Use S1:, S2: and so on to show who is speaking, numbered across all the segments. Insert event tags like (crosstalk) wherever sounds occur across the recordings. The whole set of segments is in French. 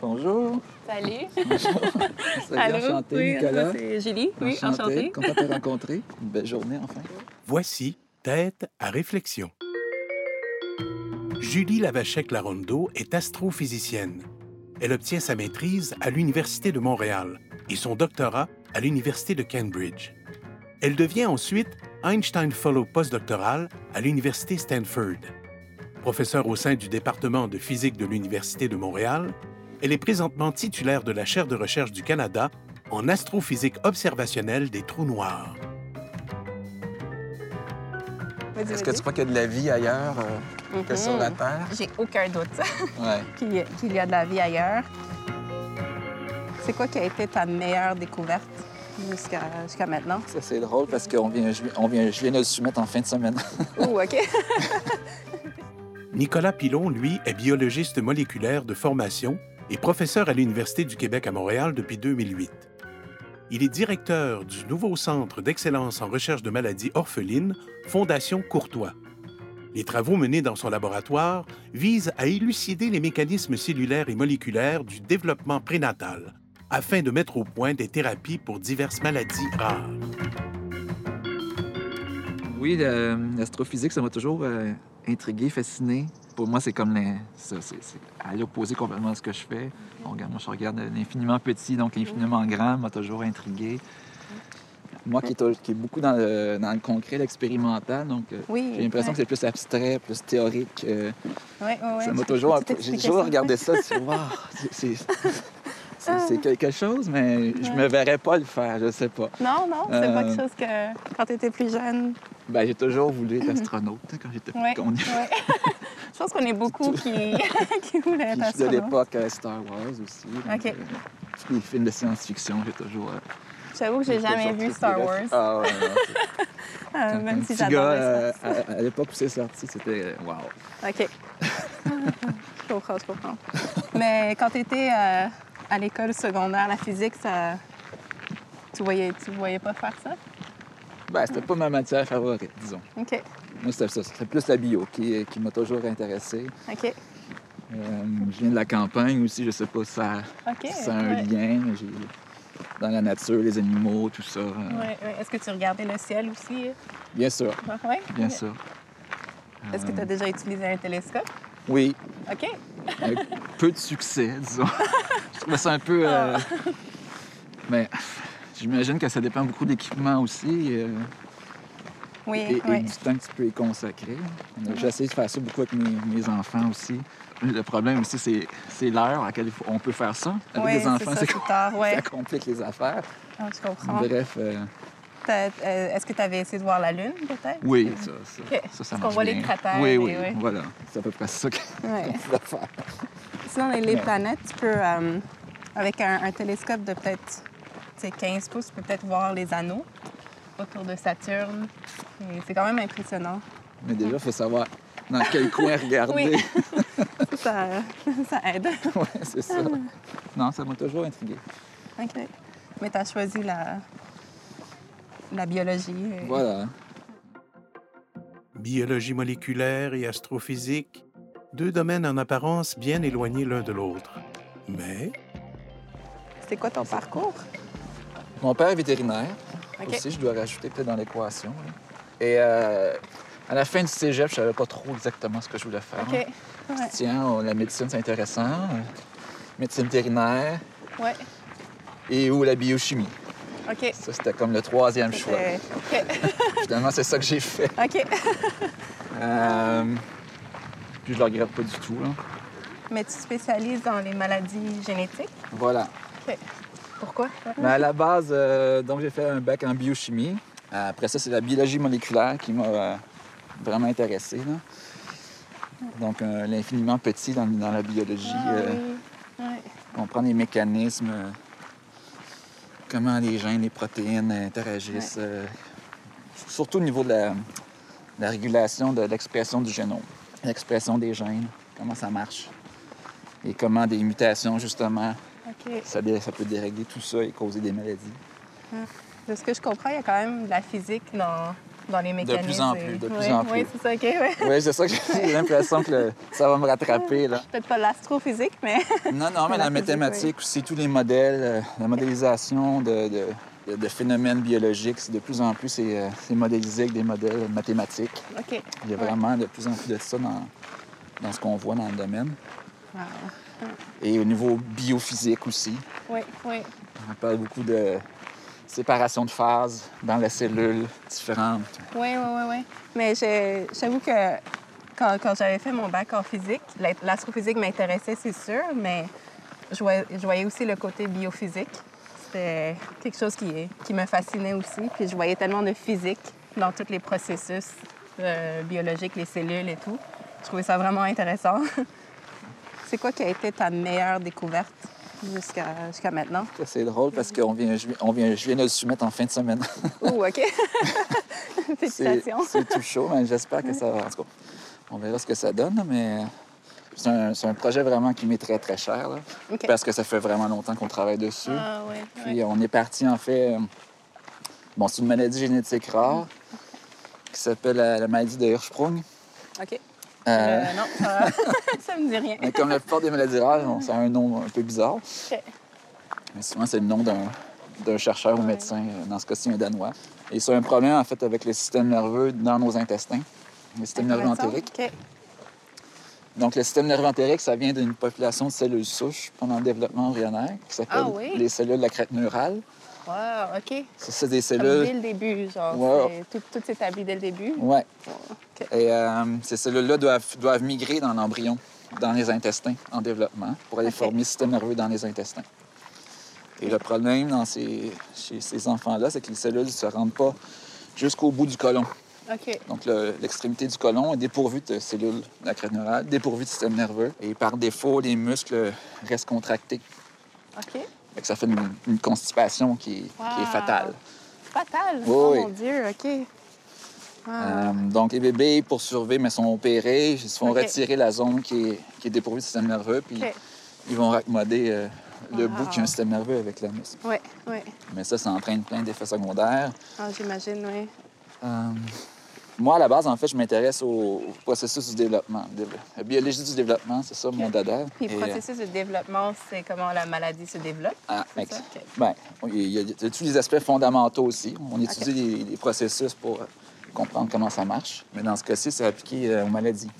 S1: Bonjour.
S2: Salut. (laughs)
S1: Salut,
S2: Allô?
S1: enchanté,
S2: oui,
S1: Nicolas.
S2: c'est Julie. Oui, enchantée.
S1: Content de te rencontrer. Une belle journée, enfin.
S3: Voici Tête à réflexion. Julie Lavachek-Larondo est astrophysicienne. Elle obtient sa maîtrise à l'Université de Montréal et son doctorat à l'Université de Cambridge. Elle devient ensuite Einstein Fellow postdoctoral à l'Université Stanford. Professeure au sein du département de physique de l'Université de Montréal, elle est présentement titulaire de la chaire de recherche du Canada en astrophysique observationnelle des trous noirs.
S1: Est-ce que tu crois qu'il y a de la vie ailleurs euh, que sur la. Terre?
S2: J'ai aucun doute (laughs)
S1: Ouais.
S2: qu'il y, a- qu'il y a de la vie ailleurs. C'est quoi qui a été ta meilleure découverte jusqu'à maintenant?
S1: Ça, c'est drôle parce qu'on vient, je, on vient, je viens de le soumettre en fin de semaine. (laughs)
S2: Oh, OK.
S3: Nicolas Pilon, lui, est biologiste moléculaire de formation et professeur à l'Université du Québec à Montréal depuis 2008. Il est directeur du nouveau Centre d'excellence en recherche de maladies orphelines, Fondation Courtois. Les travaux menés dans son laboratoire visent à élucider les mécanismes cellulaires et moléculaires du développement prénatal afin de mettre au point des thérapies pour diverses maladies rares.
S1: Oui, le- l'astrophysique, ça m'a toujours euh, intrigué, fasciné. Pour moi, c'est comme les- ça, c'est, c'est à l'opposé complètement de ce que je fais. Regarde- moi, je regarde l'infiniment petit, donc l'infiniment grand m'a toujours intrigué. Moi qui qui est beaucoup dans le, dans le concret, l'expérimental, donc euh,
S2: Oui.
S1: j'ai l'impression
S2: ouais.
S1: que c'est plus abstrait, plus théorique. euh,
S2: Ouais, ouais, ouais.
S1: ça m'a toujours J'ai toujours regardé ça, c'est wow, c'est- c'est- (laughs) c'est- c'est quelque chose, mais je me verrais pas le faire, je sais pas.
S2: Non, non, c'est pas
S1: Euh,
S2: quelque chose que quand tu étais plus jeune.
S1: Ben, j'ai toujours voulu être astronaute hein, quand j'étais est-
S2: ouais. (laughs) Je pense qu'on est beaucoup qui, (laughs) qui voulaient être
S1: de l'époque euh, Star Wars aussi.
S2: OK.
S1: euh, tous les films de science-fiction, j'ai toujours. euh,
S2: J'avoue que j'ai jamais vu Star Wars,
S1: Ah ouais,
S2: euh, (laughs)
S1: quand-
S2: même si j'adorais
S1: euh, à, à l'époque où c'est sorti, c'était euh, wow.
S2: OK. (laughs) je comprends, je comprends. Mais quand tu étais à l'école secondaire, la physique, ça... tu voyais, tu voyais pas faire ça?
S1: Ben, c'était pas ma matière favorite, disons.
S2: OK.
S1: Moi, c'était ça. C'était plus la bio qui, qui m'a toujours intéressé.
S2: OK.
S1: Euh, je viens de la campagne aussi, je sais pas si ça, ça a un
S2: ouais.
S1: lien. Dans la nature, les animaux, tout ça. euh,
S2: Ouais, ouais. Est-ce que tu regardais le ciel aussi?
S1: Bien sûr,
S2: Oui?
S1: bien sûr.
S2: Est-ce que tu as déjà utilisé un télescope?
S1: Oui,
S2: OK.
S1: avec peu de succès, disons. (laughs) je trouvais ça un peu. euh,
S2: Ah.
S1: Mais j'imagine que ça dépend beaucoup d'équipement aussi euh,
S2: Oui,
S1: et, et
S2: oui.
S1: du temps que tu peux y consacrer. Essayé de faire ça beaucoup avec mes, mes enfants aussi. Le problème aussi, c'est, l'heure à laquelle on peut faire ça. Avec
S2: Oui,
S1: des
S2: c'est
S1: enfants,
S2: ça,
S1: c'est
S2: ouais. (laughs)
S1: ça complique les affaires.
S2: Ah, je comprends.
S1: Bref, euh,
S2: euh, Est-ce que tu avais essayé de voir la Lune, peut-être?
S1: oui, ça, ça,
S2: OK.
S1: ça, ça
S2: Parce qu'on voit les cratères,
S1: Oui, oui,
S2: ouais.
S1: voilà. C'est à peu près ça qu'on
S2: Ouais. (laughs)
S1: faire.
S2: Sinon, les, les
S1: Ouais.
S2: planètes, tu peux, euh, avec un, un télescope de peut-être tu sais, 15 pouces, tu peux peut-être voir les anneaux autour de Saturne. Et C'est quand même impressionnant.
S1: Mais déjà, il faut savoir dans quel (laughs) coin regarder.
S2: Oui. (laughs) ça, ça aide. (laughs)
S1: ouais, c'est ça. Non, ça m'a toujours intrigué.
S2: OK. Mais tu as choisi la, la biologie. et-
S1: Voilà.
S3: Biologie moléculaire et astrophysique, deux domaines en apparence bien éloignés l'un de l'autre. Mais
S2: C'est quoi ton parcours?
S1: Mon père est vétérinaire. Aussi, je dois rajouter peut-être dans l'équation. Et euh, à la fin du cégep, je savais pas trop exactement ce que je voulais faire.
S2: Ouais.
S1: Tiens, on- la médecine, c'est intéressant. Médecine vétérinaire
S2: Ouais.
S1: et ou la biochimie.
S2: OK.
S1: Ça, c'était comme le troisième choix. (laughs) Finalement, c'est ça que j'ai fait.
S2: OK. (laughs)
S1: Euh, Puis je le regrette pas du tout. là.
S2: Mais tu spécialises dans les maladies génétiques?
S1: Voilà.
S2: OK. Pourquoi?
S1: À la base, euh, donc j'ai fait un bac en biochimie. Après ça, c'est la biologie moléculaire qui m'a euh, vraiment intéressé. Donc, euh, l'infiniment petit dans, dans la biologie,
S2: Ah, oui.
S1: Comprendre les mécanismes, comment les gènes, les protéines interagissent, surtout au niveau de la, de la régulation de l'expression du génome, l'expression des gènes, comment ça marche, et comment des mutations, justement, Ça, peut dérégler tout ça et causer des maladies.
S2: De ce que je comprends, il y a quand même de la physique dans, dans les mécanismes.
S1: plus en plus, de plus
S2: Ouais,
S1: en plus.
S2: Oui, c'est ça, OK. Ouais.
S1: Oui, c'est ça que j'ai (laughs) l'impression que le- ça va me rattraper. Là.
S2: Peut-être pas l'astrophysique, mais
S1: Non, non, mais (laughs)
S2: La
S1: mathématique aussi, tous les modèles, euh, la modélisation de, de- de- de phénomènes biologiques, de plus en plus c'est, euh, c'est modélisé avec des modèles mathématiques.
S2: OK.
S1: Il y a
S2: Ouais.
S1: vraiment de plus en plus de ça dans, dans ce qu'on voit dans le domaine.
S2: Wow.
S1: Et au niveau biophysique aussi,
S2: Oui, oui.
S1: on parle beaucoup de séparation de phases dans la cellule différentes.
S2: Oui, oui, oui, oui. Mais j'avoue que quand, quand j'avais fait mon bac en physique, la- l'astrophysique m'intéressait, c'est sûr, mais je voyais, je voyais aussi le côté biophysique. C'était quelque chose qui, qui me fascinait aussi. Puis je voyais tellement de physique dans tous les processus euh, biologiques, les cellules et tout. Je trouvais ça vraiment intéressant. (laughs) c'est quoi qui a été ta meilleure découverte jusqu'à maintenant?
S1: C'est drôle parce qu'on vient, je, viens- on vient, je viens de le soumettre en fin de semaine.
S2: Oh, OK. (laughs) Félicitations.
S1: c'est tout chaud, mais j'espère que ça va. En tout cas, on verra ce que ça donne, mais c'est un, projet vraiment qui m'est très, très cher. là. Parce que ça fait vraiment longtemps qu'on travaille dessus.
S2: Ah, ouais,
S1: Puis on est parti, en fait. Bon, c'est une maladie génétique rare qui s'appelle la, la maladie de Hirschsprung.
S2: OK.
S1: Euh,
S2: Euh, non, ça, (laughs) ça me dit rien.
S1: mais comme la plupart des maladies rares, ça a un nom un peu bizarre. Mais souvent, c'est le nom d'un, d'un chercheur ou médecin, euh, dans ce cas-ci, un Danois. Et c'est un problème, en fait, avec le système nerveux dans nos intestins, le système nerveux entérique. Donc, le système nerveux entérique, ça vient d'une population de cellules souches pendant le développement embryonnaire qui s'appelle
S2: Ah oui?
S1: les cellules de la crête neurale.
S2: Wow, OK.
S1: Ça, c'est des
S2: Comme dès
S1: cellules.
S2: le début, genre. C'est- Tout, tout s'établit dès le début. OK.
S1: Et euh, ces cellules-là doivent, doivent migrer dans l'embryon, dans les intestins en développement, pour aller former le système nerveux dans les intestins. Et le problème dans ces, chez ces enfants-là, c'est que les cellules ne se rendent pas jusqu'au bout du côlon.
S2: OK.
S1: Donc, le- l'extrémité du côlon est dépourvue de cellules de la crête neurale, dépourvue de système nerveux. Et par défaut, les muscles restent contractés.
S2: OK.
S1: Fait que ça fait une, une constipation qui est, qui est fatale.
S2: Fatal.
S1: Oui,
S2: oh mon Dieu, OK. Wow.
S1: Euh, donc, les bébés, pour survivre, mais sont opérés. Ils se font retirer la zone qui est, qui est dépourvue de système nerveux, puis ils vont raccommoder euh, le
S2: Wow.
S1: bout qui a un système nerveux avec la muscle.
S2: Oui, oui.
S1: Mais ça, ça entraîne plein d'effets secondaires.
S2: Ah, J'imagine, oui.
S1: Euh, moi, à la base, en fait, je m'intéresse au, au processus du développement. Dé- La biologie du développement, c'est ça, mon dada.
S2: Puis le processus de développement, c'est comment la maladie se développe.
S1: ah,
S2: ça?
S1: Ben, il y, a, il y a tous les aspects fondamentaux aussi. On étudie les, les processus pour euh, comprendre comment ça marche. Mais dans ce cas-ci, c'est appliqué euh, aux maladies.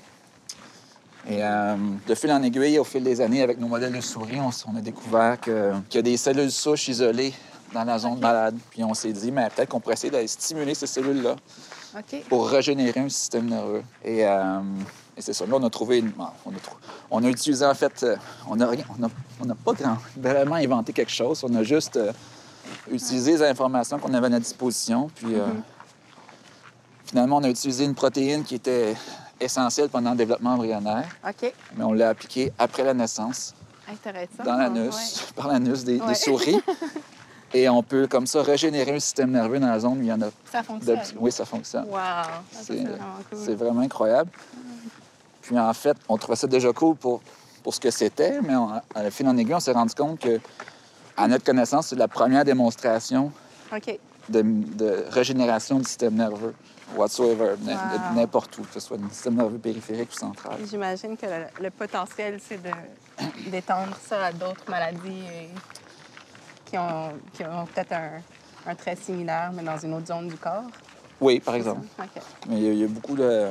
S1: Et euh, de fil en aiguille, au fil des années, avec nos modèles de souris, on, a découvert que- qu'il y a des cellules souches isolées dans la zone malade. Puis on s'est dit, mais peut-être qu'on pourrait essayer d'aller stimuler ces cellules-là pour régénérer un système nerveux. Et, euh, et c'est ça. Là, on a trouvé... une- on, a trou- on a utilisé, en fait... euh, on n'a rien- on a- on pas grand, vraiment inventé quelque chose. On a juste euh, utilisé les informations qu'on avait à notre disposition. Puis
S2: Mhm.
S1: finalement, on a utilisé une protéine qui était essentielle pendant le développement embryonnaire, mais on l'a appliquée après la naissance,
S2: Intéressant.
S1: dans l'anus, par l'anus des, des
S2: Ouais.
S1: souris. (laughs) Et on peut, comme ça, régénérer un système nerveux dans la zone où il y en a...
S2: Ça fonctionne.
S1: Oui, ça fonctionne.
S2: Wow.
S1: C'est
S2: vraiment cool.
S1: c'est vraiment incroyable. Puis en fait, on trouvait ça déjà cool pour, pour ce que c'était, mais on- à la fin en aiguille, on s'est rendu compte que, à notre connaissance, c'est la première démonstration de, de régénération du système nerveux, whatsoever,
S2: Wow.
S1: n'importe où, que ce soit du système nerveux périphérique ou central.
S2: J'imagine que le, le potentiel, c'est d'étendre ça à d'autres maladies et- qui ont, qui ont peut-être un, un trait similaire, mais dans une autre zone du corps?
S1: Oui, par exemple. Mais il y, a, il y a beaucoup de...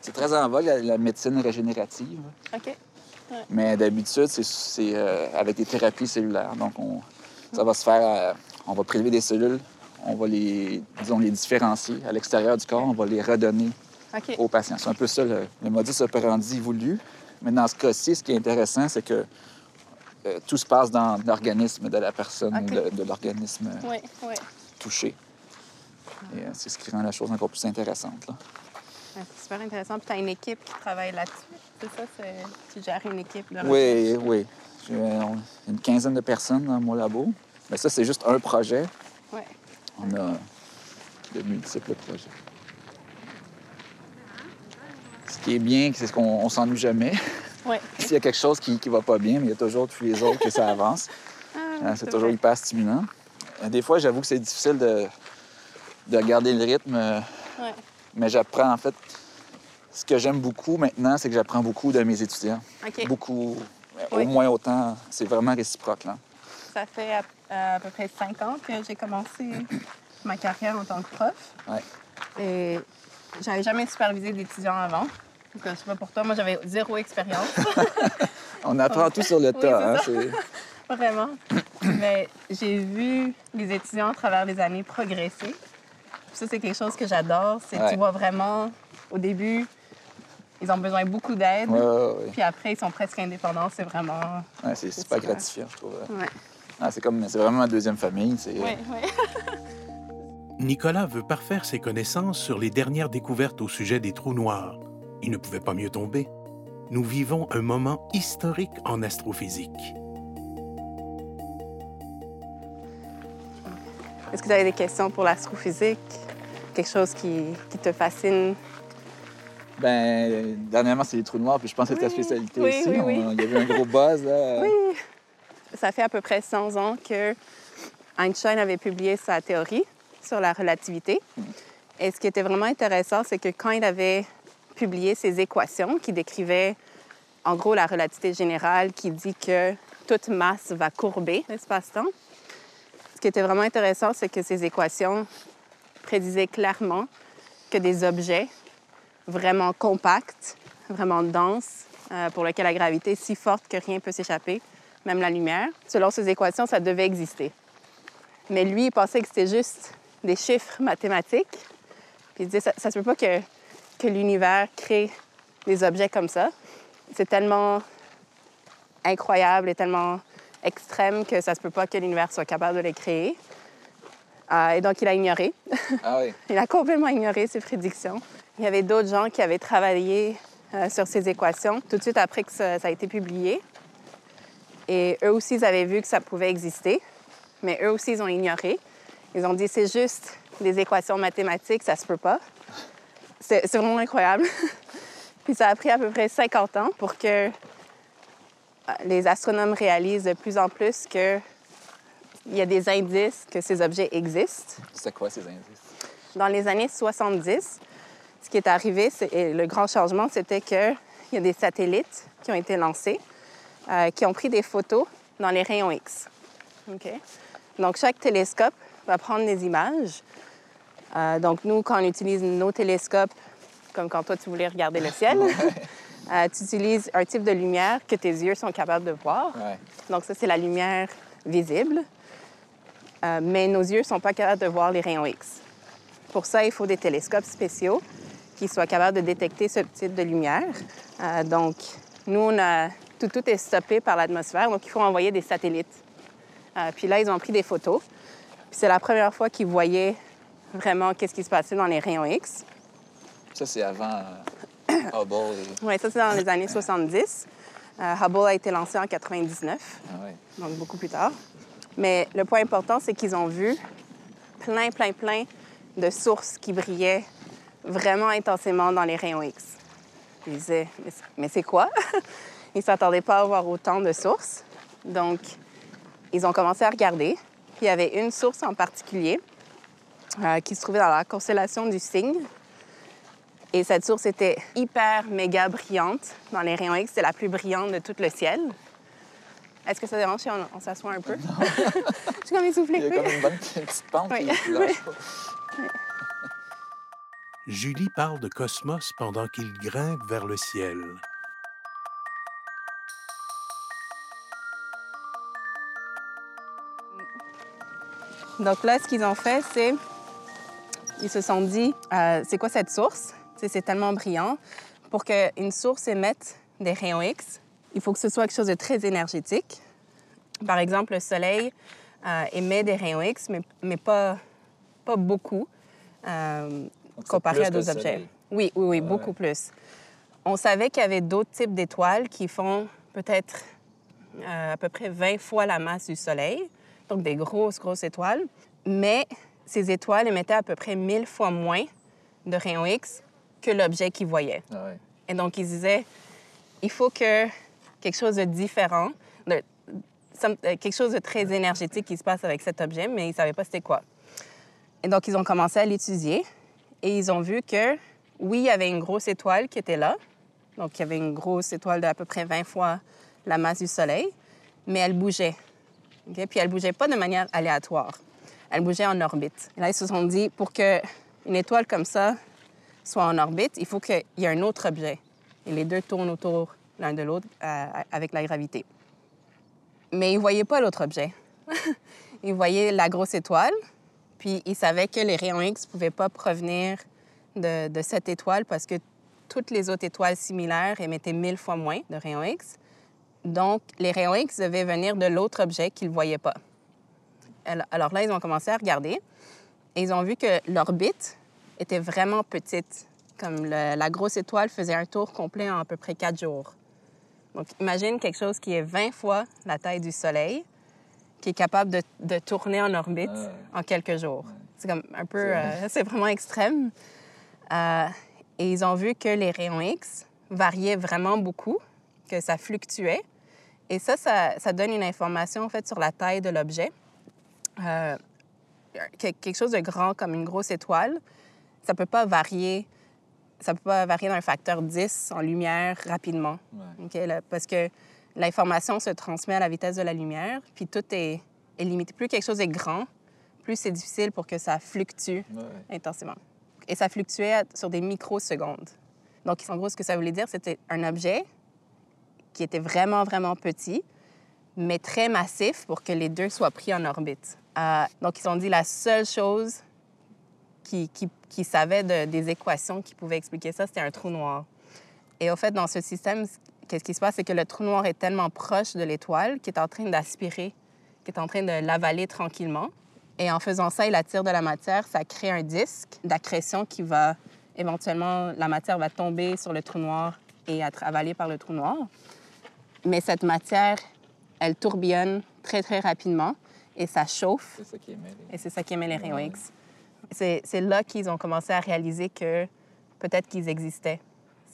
S1: C'est très en vogue, la, la médecine régénérative.
S2: OK.
S1: Mais d'habitude, c'est- euh, avec des thérapies cellulaires. Donc, on- ça va se faire... euh, on va prélever des cellules, on va les, disons, les différencier à l'extérieur du corps, on va les redonner aux patients. C'est un peu ça le, le modus operandi voulu. Mais dans ce cas-ci, ce qui est intéressant, c'est que euh, tout se passe dans l'organisme de la personne, de, de l'organisme
S2: Oui, oui.
S1: touché. Et euh, c'est ce qui rend la chose encore plus intéressante. là.
S2: C'est super intéressant. Puis tu as une équipe qui travaille là-dessus. C'est ça? c'est- Tu gères une équipe de
S1: Oui, oui. J'ai euh, une quinzaine de personnes dans mon labo. Mais ça, c'est juste un projet.
S2: Oui.
S1: On a de multiples projets. Ce qui est bien, c'est qu'on on s'ennuie jamais. (laughs) S'il y a quelque chose qui ne va pas bien, mais il y a toujours tous les autres que ça avance. (laughs)
S2: Ah,
S1: Hein, c'est toujours hyper stimulant. Euh, Des fois, j'avoue que c'est difficile de, de garder le rythme euh,
S2: Ouais.
S1: Mais j'apprends, en fait, ce que j'aime beaucoup maintenant, c'est que j'apprends beaucoup de mes étudiants. Beaucoup,
S2: Oui.
S1: au moins autant. C'est vraiment réciproque, là.
S2: Ça fait à, à peu près cinq ans que j'ai commencé ma carrière en tant que prof.
S1: Ouais.
S2: Et j'avais jamais supervisé d'étudiants avant. Je sais pas pour toi, moi j'avais zéro expérience. (laughs)
S1: On apprend tout sur le
S2: Oui,
S1: tas.
S2: c'est
S1: hein, (laughs)
S2: Vraiment. Mais j'ai vu les étudiants à travers les années progresser. Ça, c'est quelque chose que j'adore. C'est
S1: Ouais.
S2: tu vois vraiment, au début, ils ont besoin de beaucoup d'aide.
S1: Ouais, ouais, ouais.
S2: Puis après, ils sont presque indépendants. C'est vraiment.
S1: Ouais, c'est super gratifiant, je trouve.
S2: Ouais.
S1: Ah, c'est comme, c'est vraiment ma deuxième famille. C'est,
S2: Oui, oui. (laughs)
S3: Nicolas veut parfaire ses connaissances sur les dernières découvertes au sujet des trous noirs. Il ne pouvait pas mieux tomber. Nous vivons un moment historique en astrophysique.
S2: Est-ce que vous avez des questions pour l'astrophysique? Quelque chose qui, qui te fascine?
S1: Ben, dernièrement, c'est les trous noirs, puis je pense que c'est ta spécialité
S2: oui,
S1: aussi.
S2: oui, oui.
S1: On- il y avait un gros buzz, là. (laughs)
S2: Oui. Ça fait à peu près 100 ans que Einstein avait publié sa théorie sur la relativité. Et ce qui était vraiment intéressant, c'est que quand il avait publié ses équations qui décrivaient en gros la relativité générale qui dit que toute masse va courber l'espace-temps, ce qui était vraiment intéressant, c'est que ces équations prédisaient clairement que des objets vraiment compacts, vraiment denses, euh, pour lesquels la gravité est si forte que rien ne peut s'échapper, même la lumière. Selon ces équations, ça devait exister. Mais lui, il pensait que c'était juste des chiffres mathématiques. Puis il disait, ça, ça se peut pas que, que l'univers crée des objets comme ça. C'est tellement incroyable et tellement extrême que ça se peut pas que l'univers soit capable de les créer. Euh, et donc, il a ignoré.
S1: Ah oui. (laughs)
S2: Il a complètement ignoré ses prédictions. Il y avait d'autres gens qui avaient travaillé euh, sur ces équations tout de suite après que ça, ça a été publié. Et eux aussi, ils avaient vu que ça pouvait exister, mais eux aussi, ils ont ignoré. Ils ont dit, c'est juste des équations mathématiques, ça se peut pas. C'est vraiment incroyable. (laughs) Puis ça a pris à peu près 50 ans pour que euh, les astronomes réalisent de plus en plus que il y a des indices que ces objets existent.
S1: C'est quoi ces indices?
S2: Dans les années 70, ce qui est arrivé, et le grand changement, c'était qu'il y a des satellites qui ont été lancés, euh, qui ont pris des photos dans les rayons X. OK? Donc, chaque télescope va prendre des images. Euh, donc, nous, quand on utilise nos télescopes, comme quand toi, tu voulais regarder le ciel, (laughs) euh, tu utilises un type de lumière que tes yeux sont capables de voir.
S1: Ouais.
S2: Donc, ça, c'est la lumière visible. Euh, mais nos yeux ne sont pas capables de voir les rayons X. Pour ça, il faut des télescopes spéciaux qui soient capables de détecter ce type de lumière. Donc, nous, on a... tout, tout est stoppé par l'atmosphère, donc il faut envoyer des satellites. Puis là, ils ont pris des photos. Puis c'est la première fois qu'ils voyaient vraiment qu'est-ce qui se passait dans les rayons X.
S1: Ça, c'est avant euh, Hubble. et-
S2: Oui, ça, c'est dans les années 70. Euh, Hubble a été lancé en 99.
S1: Ah
S2: donc beaucoup plus tard. Mais le point important, c'est qu'ils ont vu plein, plein, plein de sources qui brillaient vraiment intensément dans les rayons X. Ils disaient, mais c'est- quoi? (laughs) Ils ne s'attendaient pas à voir autant de sources. Donc, ils ont commencé à regarder. Puis il y avait une source en particulier euh, qui se trouvait dans la constellation du Cygne. Et cette source était hyper méga brillante dans les rayons X. C'est la plus brillante de tout le ciel. Est-ce que ça dérange si on, on s'assoit un peu? (laughs) Je suis comme essoufflée.
S1: Il y a comme une bonne petite pente
S2: Oui. (laughs)
S3: Julie parle de cosmos pendant qu'il grimpe vers le ciel.
S2: Donc là, ce qu'ils ont fait, c'est ils se sont dit, euh, c'est quoi cette source? C'est tellement brillant. Pour qu'une source émette des rayons X, il faut que ce soit quelque chose de très énergétique. Par exemple, le Soleil euh, émet des rayons X, mais, mais pas, pas beaucoup euh, comparé à d'autres objets. Oui, oui, oui,
S1: Ouais.
S2: beaucoup plus. On savait qu'il y avait d'autres types d'étoiles qui font peut-être à peu près 20 fois la masse du Soleil, donc des grosses, grosses étoiles. Mais ces étoiles émettaient à peu près 1000 fois moins de rayons X que l'objet qu'ils voyaient.
S1: Ah.
S2: Et donc, ils disaient, il faut que quelque chose de différent, de- euh, quelque chose de très énergétique qui se passe avec cet objet, mais ils ne savaient pas c'était quoi. Et donc, ils ont commencé à l'étudier. Et ils ont vu que, oui, il y avait une grosse étoile qui était là. Donc, il y avait une grosse étoile d'à peu près 20 fois la masse du Soleil, mais elle bougeait. OK? Puis elle bougeait pas de manière aléatoire. Elle bougeait en orbite. Et là, ils se sont dit, pour qu'une étoile comme ça soit en orbite, il faut qu'il y ait un autre objet. Et les deux tournent autour l'un de l'autre euh, avec la gravité. Mais ils ne voyaient pas l'autre objet. (laughs) ils voyaient la grosse étoile, puis ils savaient que les rayons X ne pouvaient pas provenir de, de, cette étoile parce que toutes les autres étoiles similaires émettaient mille fois moins de rayons X. Donc, les rayons X devaient venir de l'autre objet qu'ils ne voyaient pas. Alors là, ils ont commencé à regarder et ils ont vu que l'orbite était vraiment petite. Comme le, la grosse étoile faisait un tour complet en à peu près quatre jours. Donc, imagine quelque chose qui est 20 fois la taille du Soleil, qui est capable de, de tourner en orbite
S1: Ouais.
S2: en quelques jours. C'est comme un peu...
S1: C'est-
S2: euh, (laughs) vraiment extrême. Euh, et ils ont vu que les rayons X variaient vraiment beaucoup, que ça fluctuait. Et ça, ça, ça donne une information, en fait, sur la taille de l'objet. Euh, que- quelque chose de grand comme une grosse étoile, ça peut pas varier, ça peut pas varier d'un facteur 10 en lumière rapidement.
S1: Ouais.
S2: OK, là, parce que l'information se transmet à la vitesse de la lumière, puis tout est, est limité. Plus quelque chose est grand, plus c'est difficile pour que ça fluctue
S1: Ouais.
S2: intensément. Et ça fluctuait sur des microsecondes. Donc, en gros, ce que ça voulait dire, c'était un objet qui était vraiment, vraiment petit, mais très massif pour que les deux soient pris en orbite. Euh, donc, ils ont dit la seule chose qu'ils qui, qui savaient de- des équations qui pouvaient expliquer ça, c'était un trou noir. Et au fait, dans ce système, qu'est-ce qui se passe, c'est que le trou noir est tellement proche de l'étoile qu'il est en train d'aspirer, qu'il est en train de l'avaler tranquillement. Et en faisant ça, il attire de la matière, ça crée un disque d'accrétion qui va éventuellement, la matière va tomber sur le trou noir et être avalée par le trou noir. Mais cette matière, elle tourbillonne très, très rapidement et ça chauffe
S1: C'est ça qui est mêlé.
S2: et c'est ça qui émet les rayons
S1: Ouais.
S2: X. C'est là qu'ils ont commencé à réaliser que peut-être qu'ils existaient.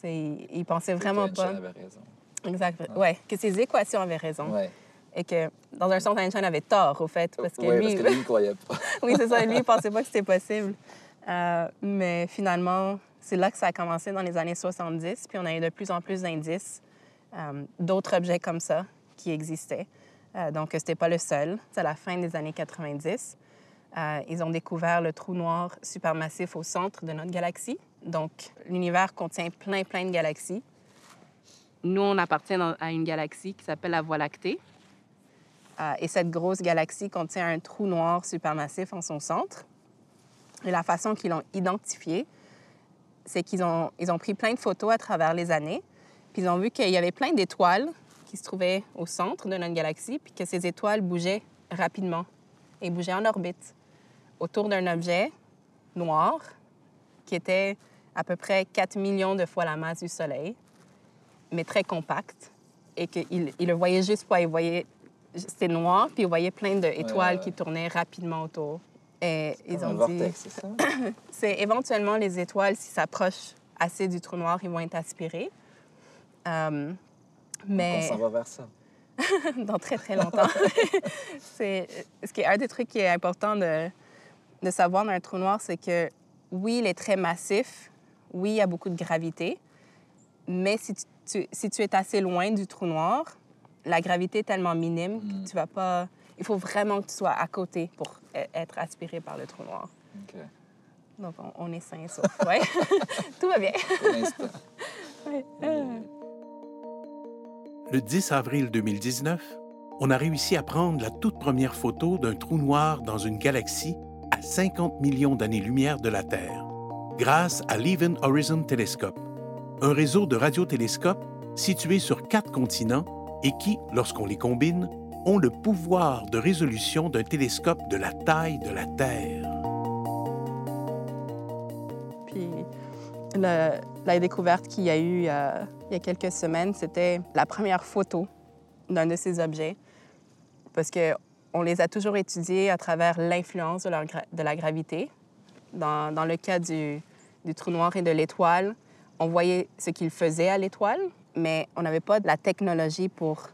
S2: Ils pensaient vraiment pas.
S1: avait raison.
S2: Exact. Ouais, que ces équations avaient raison.
S1: Ouais.
S2: Et que, dans un sens, Einstein avait tort, au fait, parce que
S1: Ouais,
S2: lui...
S1: parce que lui, il ne croyait pas. (laughs)
S2: oui, c'est ça. Lui, il (laughs) pensait pas que c'était possible. Euh, mais finalement, c'est là que ça a commencé dans les années 70. Puis on a eu de plus en plus d'indices euh, d'autres objets comme ça qui existaient. Euh, donc, c'était pas le seul. C'est à la fin des années 90. Euh, ils ont découvert le trou noir supermassif au centre de notre galaxie. Donc, l'univers contient plein, plein de galaxies. Nous, on appartient à une galaxie qui s'appelle la Voie lactée. Euh, et cette grosse galaxie contient un trou noir supermassif en son centre. Et la façon qu'ils l'ont identifié, c'est qu'ils ont, ils ont pris plein de photos à travers les années, puis ils ont vu qu'il y avait plein d'étoiles qui se trouvaient au centre de notre galaxie, puis que ces étoiles bougeaient rapidement et bougeaient en orbite autour d'un objet noir qui était à peu près 4 millions de fois la masse du Soleil, mais très compact, et qu'il il le voyait juste pas. Il voyait, c'était noir, puis il voyait plein d'étoiles
S1: ouais.
S2: qui tournaient rapidement autour. Et ils ont
S1: un
S2: dit,
S1: vortex, c'est ça? (coughs)
S2: c'est éventuellement les étoiles, si s'approchent assez du trou noir, ils vont être aspirés. Euh, mais
S1: On s'en va vers ça. (laughs)
S2: dans très, très longtemps. (laughs) c'est, ce qui est un des trucs qui est important de, de savoir dans un trou noir, c'est que oui, il est très massif, oui, il y a beaucoup de gravité, mais si tu, tu- si tu es assez loin du trou noir, la gravité est tellement minime
S1: Mm.
S2: que tu vas pas... Il faut vraiment que tu sois à côté pour e- être aspiré par le trou noir.
S1: OK.
S2: Donc, on, on est sain et sauf. Ouais. (laughs) Tout va bien.
S1: Pour l'instant.
S2: Ouais.
S3: Le 10 avril 2019, on a réussi à prendre la toute première photo d'un trou noir dans une galaxie à 50 millions d'années-lumière de la Terre, grâce à l'Event Horizon Telescope, un réseau de radiotélescopes situés sur quatre continents et qui, lorsqu'on les combine, ont le pouvoir de résolution d'un télescope de la taille de la Terre.
S2: Puis le- la découverte qu'il y a eu euh, il y a quelques semaines, c'était la première photo d'un de ces objets. Parce qu'on les a toujours étudiés à travers l'influence de, la gravité. Dans, dans le cas du, du trou noir et de l'étoile, on voyait ce qu'il faisait à l'étoile, mais on n'avait pas de la technologie pour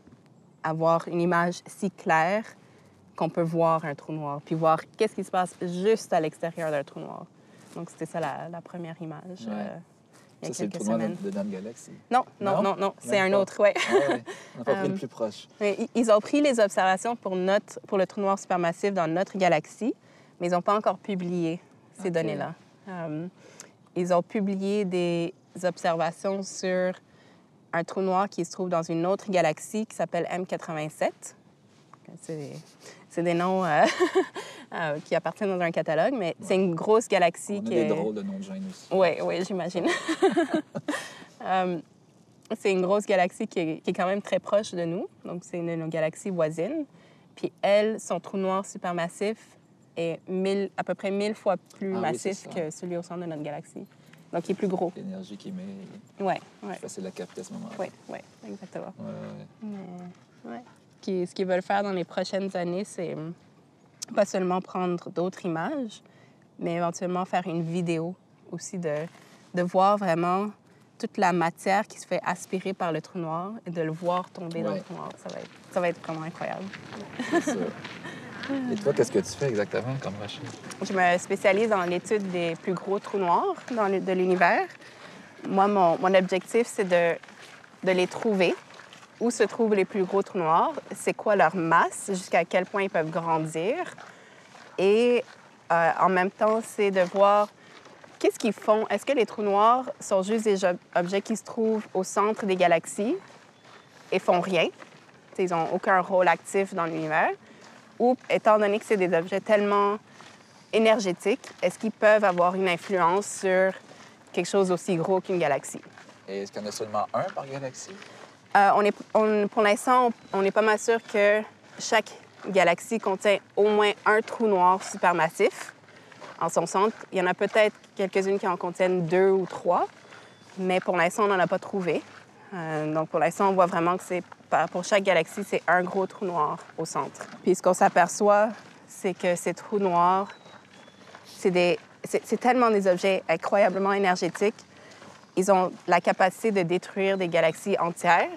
S2: avoir une image si claire qu'on peut voir un trou noir, puis voir qu'est-ce qui se passe juste à l'extérieur d'un trou noir. Donc, c'était ça la, la première image.
S1: Ouais.
S2: euh, il y a
S1: Ça, c'est le de.
S2: Non, non,
S1: Non?
S2: non, non, c'est un autre, oui.
S1: Ah ouais. On pas (laughs) pris
S2: Euh,
S1: le plus proche.
S2: Ils ont pris les observations pour, notre, pour le trou noir supermassif dans notre galaxie, mais ils n'ont pas encore publié ces données-là. Euh, ils ont publié des observations sur un trou noir qui se trouve dans une autre galaxie qui s'appelle M87. C'est c'est des noms euh, (laughs) euh, qui appartiennent dans un catalogue, mais c'est une grosse galaxie
S1: On a
S2: qui
S1: des
S2: est...
S1: drôles de noms de gènes aussi.
S2: Oui, oui, j'imagine. (laughs) Euh, c'est une grosse galaxie qui est, qui est quand même très proche de nous. Donc, c'est une, une galaxie voisine. Puis, elle, son trou noir supermassif est mille- à peu près mille fois plus
S1: Ah
S2: massif que celui au centre de notre galaxie. Donc, il est plus gros.
S1: L'énergie qu'il met,
S2: Oui, oui,
S1: c'est facile à capter à ce moment-là.
S2: oui, oui, exactement.
S1: Ouais, ouais.
S2: Mais, ouais. Qui- ce qu'ils veulent faire dans les prochaines années, c'est hum, pas seulement prendre d'autres images, mais éventuellement faire une vidéo aussi de, de voir vraiment toute la matière qui se fait aspirer par le trou noir et de le voir tomber dans le trou noir. Ça va être, ça va être vraiment incroyable.
S1: Ça. Et toi, qu'est-ce que tu fais exactement comme recherche?
S2: Je me spécialise dans l'étude des plus gros trous noirs dans le- de l'univers. Moi, mon, mon objectif, c'est de, de les trouver. Où se trouvent les plus gros trous noirs? C'est quoi leur masse? Jusqu'à quel point ils peuvent grandir? Et euh, en même temps, c'est de voir qu'est-ce qu'ils font. Est-ce que les trous noirs sont juste des ob- objets qui se trouvent au centre des galaxies et font rien? Ils n'ont aucun rôle actif dans l'univers. Ou, étant donné que c'est des objets tellement énergétiques, est-ce qu'ils peuvent avoir une influence sur quelque chose aussi gros qu'une galaxie?
S1: Et est-ce qu'il y en a seulement un par galaxie?
S2: Euh, on est, pour l'instant, on est pas mal sûr que chaque galaxie contient au moins un trou noir supermassif en son centre. Il y en a peut-être quelques-unes qui en contiennent deux ou trois, mais pour l'instant, on n'en a pas trouvé. Euh, donc, pour l'instant, on voit vraiment que c'est pour chaque galaxie, c'est un gros trou noir au centre. Puis, ce qu'on s'aperçoit, c'est que ces trous noirs, c'est tellement des objets incroyablement énergétiques ils ont la capacité de détruire des galaxies entières.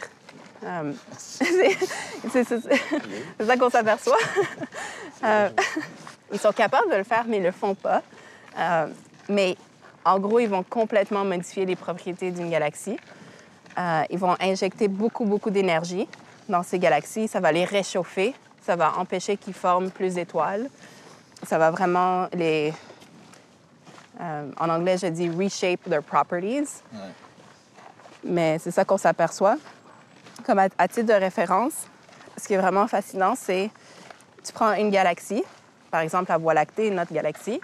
S2: Euh, (laughs) c'est ça qu'on s'aperçoit. Euh, ils sont capables de le faire, mais ils ne le font pas. Euh, mais en gros, ils vont complètement modifier les propriétés d'une galaxie. Ils vont injecter beaucoup, beaucoup d'énergie dans ces galaxies. Ça va les réchauffer. Ça va empêcher qu'ils forment plus d'étoiles. Ça va vraiment les... euh, en anglais, je dis reshape their properties
S1: Ouais.
S2: mais c'est ça qu'on s'aperçoit. Comme à, à titre de référence, ce qui est vraiment fascinant, c'est tu prends une galaxie, par exemple la Voie lactée, notre galaxie.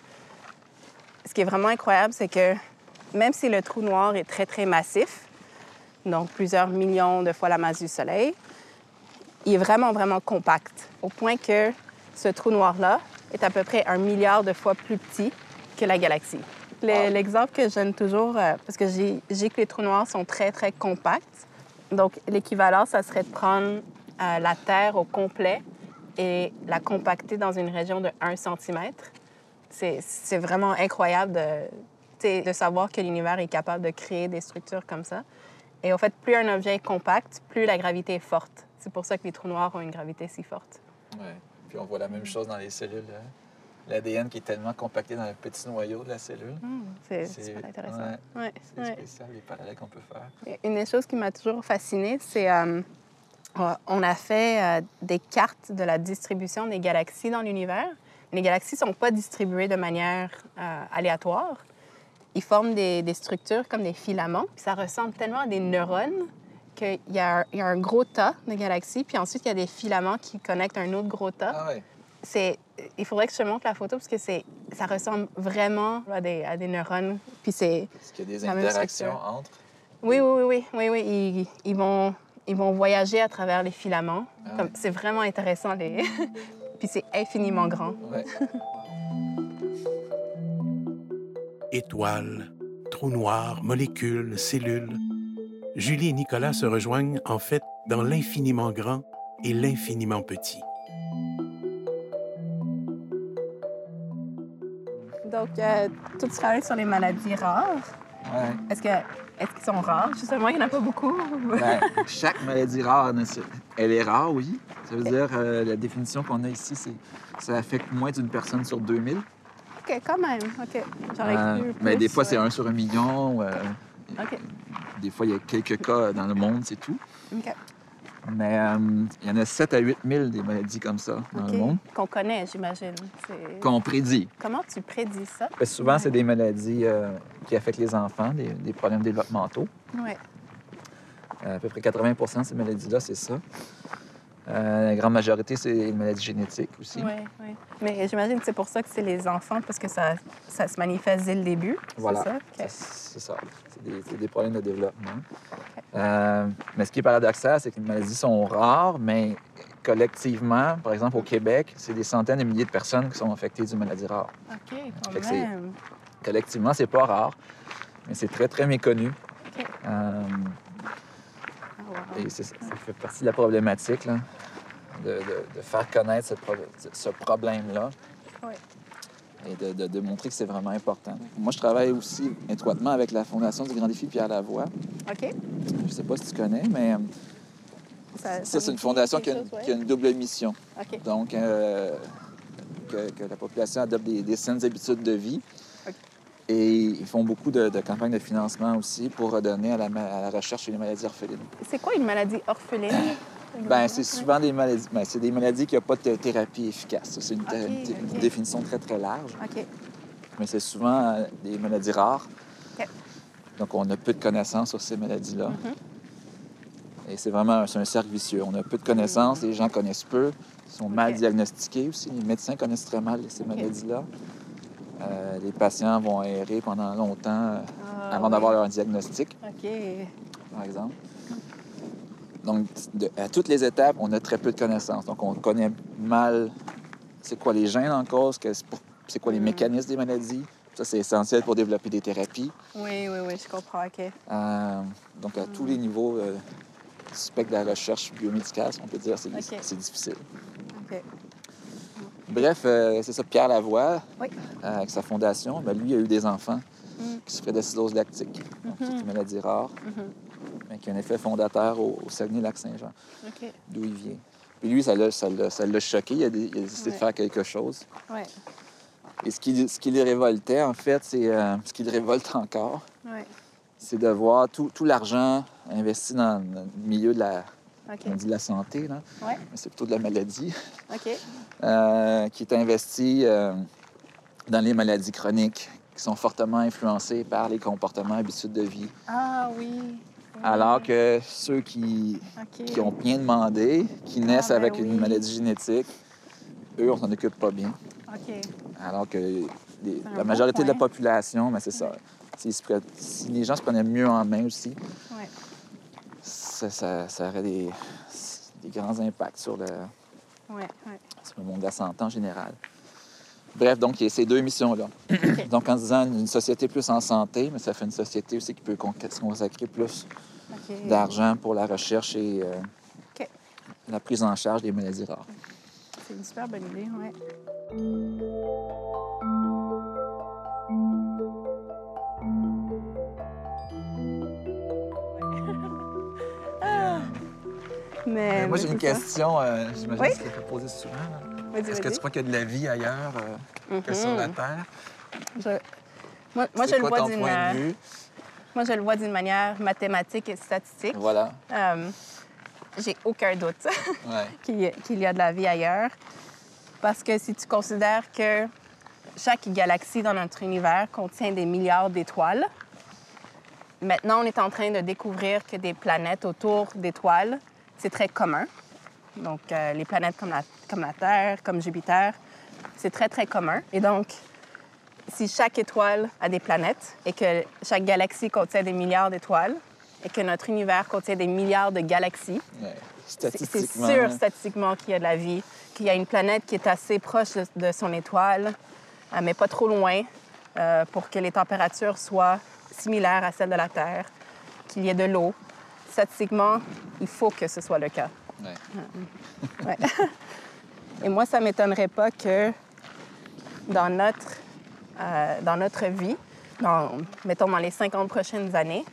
S2: Ce qui est vraiment incroyable, c'est que même si le trou noir est très, très massif, donc plusieurs millions de fois la masse du Soleil, il est vraiment, vraiment compact, au point que ce trou noir-là est à peu près un milliard de fois plus petit que la galaxie. Le-
S1: Wow.
S2: L'exemple que je donne toujours, euh, parce que j'ai que les trous noirs sont très, très compacts. Donc, l'équivalent, ça serait de prendre euh, la Terre au complet et la compacter dans une région de 1 cm. C'est c'est vraiment incroyable de, de savoir que l'univers est capable de créer des structures comme ça. Et au fait, plus un objet est compact, plus la gravité est forte. C'est pour ça que les trous noirs ont une gravité si forte.
S1: Ouais. Puis on voit la même chose dans les cellules. hein. L'ADN qui est tellement compacté dans le petit noyau de la cellule.
S2: C'est
S1: C'est-
S2: super intéressant.
S1: ouais.
S2: Ouais,
S1: C'est
S2: ouais.
S1: spécial les parallèles qu'on peut faire.
S2: Une des choses qui m'a toujours fascinée, c'est euh, on a fait euh, des cartes de la distribution des galaxies dans l'univers. Les galaxies ne sont pas distribuées de manière euh, aléatoire. Ils forment des, des structures comme des filaments. Puis ça ressemble tellement à des neurones qu'il y, a un- il y a un gros tas de galaxies, puis ensuite il y a des filaments qui connectent un autre gros tas
S1: Ah ouais.
S2: C'est il faudrait que je te montre la photo parce que c'est ça ressemble vraiment à des, à des neurones puis c'est
S1: Est-ce qu'il y a des
S2: La même
S1: interactions
S2: structure.
S1: entre?
S2: oui oui oui oui oui, oui. Ils, ils vont ils vont voyager à travers les filaments
S1: Ah
S2: Comme- c'est vraiment intéressant les (laughs) puis c'est infiniment grand
S1: Ouais. (laughs)
S3: Étoiles, trous noirs, molécules, cellules. Julie et Nicolas se rejoignent en fait dans l'infiniment grand et l'infiniment petit.
S2: Donc euh, toi tu travailles sur les maladies rares
S1: Ouais.
S2: est-ce que est-ce qu'ils sont rares justement? Il n'y en a pas beaucoup
S1: Ben, chaque maladie rare, elle est rare, oui. Ça veut dire, euh, la définition qu'on a ici, c'est ça affecte moins d'une personne sur 2000.
S2: OK, quand même. OK. J'aurais
S1: Euh, mais
S2: plus,
S1: des fois, c'est un sur un million. euh,
S2: OK.
S1: des fois, il y a quelques cas dans le monde, c'est tout.
S2: OK.
S1: Mais euh, il y en a 7 à 8 000 des maladies comme ça dans le monde
S2: Qu'on connaît, j'imagine.
S1: Qu'on prédit.
S2: Comment tu prédis ça?
S1: Parce que souvent,
S2: Ouais.
S1: c'est des maladies euh, qui affectent les enfants, des, des problèmes développementaux.
S2: Oui.
S1: Euh, à peu près 80% de ces maladies-là, c'est ça. La grande majorité, c'est les maladies génétiques aussi.
S2: Oui, oui. Mais j'imagine que c'est pour ça que c'est les enfants, parce que ça, ça se manifeste dès le début. c'est
S1: Voilà.
S2: ça?
S1: C'est ça. C'est des, des problèmes de développement. Euh, mais ce qui est paradoxal, c'est que les maladies sont rares, mais collectivement, par exemple au Québec, c'est des centaines de milliers de personnes qui sont affectées d'une maladie rare.
S2: OK, quand même.
S1: Collectivement, c'est pas rare, mais c'est très, très méconnu. Euh,
S2: Ah, wow.
S1: et ça fait partie de la problématique, là, de, de- de faire connaître ce, pro- ce problème-là.
S2: Oui.
S1: Et de, de- de montrer que c'est vraiment important. Moi, je travaille aussi étroitement avec la Fondation du Grand Défi Pierre Lavoie.
S2: OK.
S1: Je sais pas si tu connais, mais euh,
S2: Ça,
S1: ça, c'est une fondation qui a, une-
S2: chose, ouais.
S1: qui a une double mission.
S2: OK.
S1: Donc, euh, que, que la population adopte des, des saines habitudes de vie.
S2: OK.
S1: Et ils font beaucoup de, de campagnes de financement aussi pour redonner à la, à la recherche sur les maladies orphelines.
S2: C'est quoi une maladie orpheline?
S1: Ben, c'est souvent des maladies, ben, c'est des maladies qui n'ont pas de thérapie efficace. C'est une, définition très, très large.
S2: OK.
S1: Mais c'est souvent euh, des maladies rares. Donc, on a peu de connaissances sur ces maladies-là.
S2: Mhm.
S1: Et c'est vraiment c'est un cercle vicieux. On a peu de connaissances, les gens connaissent peu, ils sont mal diagnostiqués aussi. Les médecins connaissent très mal ces maladies-là. Euh, les patients vont errer pendant longtemps euh,
S2: Ah,
S1: avant
S2: oui.
S1: d'avoir leur diagnostic,
S2: OK.
S1: par exemple. Donc, de- à toutes les étapes, on a très peu de connaissances. Donc, on connaît mal c'est quoi les gènes en cause, c'est c'est quoi les
S2: Mm.
S1: mécanismes des maladies. Ça, c'est essentiel pour développer des thérapies.
S2: Oui, oui, oui, je comprends. OK.
S1: Euh, donc, à tous les niveaux euh, du spectre de la recherche biomédicale, on peut dire, c'est c'est difficile.
S2: OK.
S1: Bref, euh, c'est ça, Pierre Lavoie,
S2: Oui.
S1: euh, avec sa fondation, ben, lui, il a eu des enfants
S2: Mm.
S1: qui souffraient d'acylose lactique. Donc, c'est
S2: Mhm.
S1: une maladie rare,
S2: Mhm.
S1: Mais qui a un effet fondateur au, au Saguenay-Lac-Saint-Jean, d'où il vient. Puis lui, ça l'a ça l'a- ça l'a choqué. Il a, dé- il a décidé de faire quelque chose. Et ce qui, ce qui le révoltait, en fait, c'est euh, ce qui le révolte encore, c'est de voir tout, tout l'argent investi dans, le milieu de la,
S2: OK.
S1: on dit de la santé, là, mais c'est plutôt de la maladie,
S2: OK. (laughs)
S1: euh, qui est investi euh, dans les maladies chroniques qui sont fortement influencées par les comportements, habitudes de vie.
S2: Ah oui.
S1: Alors que ceux qui, qui ont bien demandé, qui naissent
S2: ben
S1: avec
S2: oui.
S1: une maladie génétique, eux, on s'en occupe pas bien. Alors que les- la majorité de la population, mais c'est ça. Si les gens se prenaient mieux en main aussi,
S2: Ouais.
S1: ça, ça- ça aurait des, des grands impacts sur le,
S2: Ouais, ouais.
S1: sur le monde de la santé en général. Bref, donc, il y a ces deux missions-là. Donc, en disant une société plus en santé, mais ça fait une société aussi qui peut consacrer plus d'argent pour la recherche et euh, la prise en charge des maladies rares.
S2: C'est une super bonne idée, ouais. (laughs) Ah. Mais,
S1: moi, j'ai une question, euh, j'imagine
S2: Oui?
S1: que tu poser souvent. là. Est-ce que tu crois qu'il y a de la vie ailleurs euh, que sur la. Terre?
S2: Je- Moi, je le
S1: quoi
S2: vois
S1: ton
S2: d'une
S1: point de
S2: euh,
S1: vue?
S2: moi, je le vois d'une manière mathématique et statistique.
S1: Voilà.
S2: Euh, J'ai aucun doute (laughs)
S1: Ouais.
S2: qu'il y a de la vie ailleurs. Parce que si tu considères que chaque galaxie dans notre univers contient des milliards d'étoiles, maintenant on est en train de découvrir que des planètes autour d'étoiles, c'est très commun. Donc euh, les planètes comme la, comme la Terre, comme Jupiter, c'est très très commun. Et donc, si chaque étoile a des planètes et que chaque galaxie contient des milliards d'étoiles et que notre univers contient des milliards de galaxies,
S1: Ouais.
S2: c'est sûr statistiquement qu'il y a de la vie, qu'il y a une planète qui est assez proche de, de son étoile, euh, mais pas trop loin euh, pour que les températures soient similaires à celles de la Terre, qu'il y ait de l'eau. Statistiquement, il faut que ce soit le cas.
S1: Ouais. (laughs)
S2: Et moi, ça ne m'étonnerait pas que dans notre, euh, dans notre vie, dans, mettons dans les 50 prochaines années,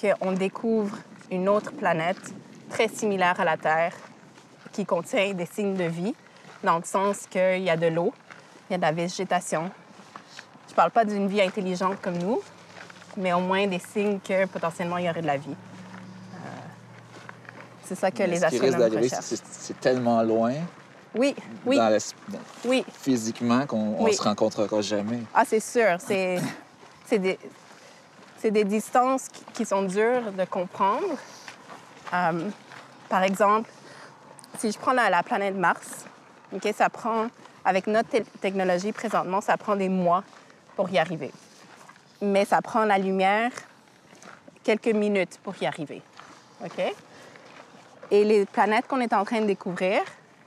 S2: qu'on découvre une autre planète très similaire à la Terre qui contient des signes de vie, dans le sens qu'il y a de l'eau, il y a de la végétation, Je parle pas d'une vie intelligente comme nous, mais au moins des signes que potentiellement il y aurait de la vie. C'est ça que
S1: Mais
S2: les
S1: ce qui risque
S2: astronomes
S1: d'arriver, c'est tellement loin
S2: Oui, oui,
S1: dans physiquement qu'on on
S2: Oui.
S1: se rencontrera jamais.
S2: Ah, c'est sûr. C'est (coughs) des, distances qui, sont dures de comprendre. Euh, par exemple, si je prends la, la planète Mars, ok, ça prend, avec notre te- technologie présentement, ça prend des mois pour y arriver. Mais ça prend la lumière quelques minutes pour y arriver. OK? Et les planètes qu'on est en train de découvrir,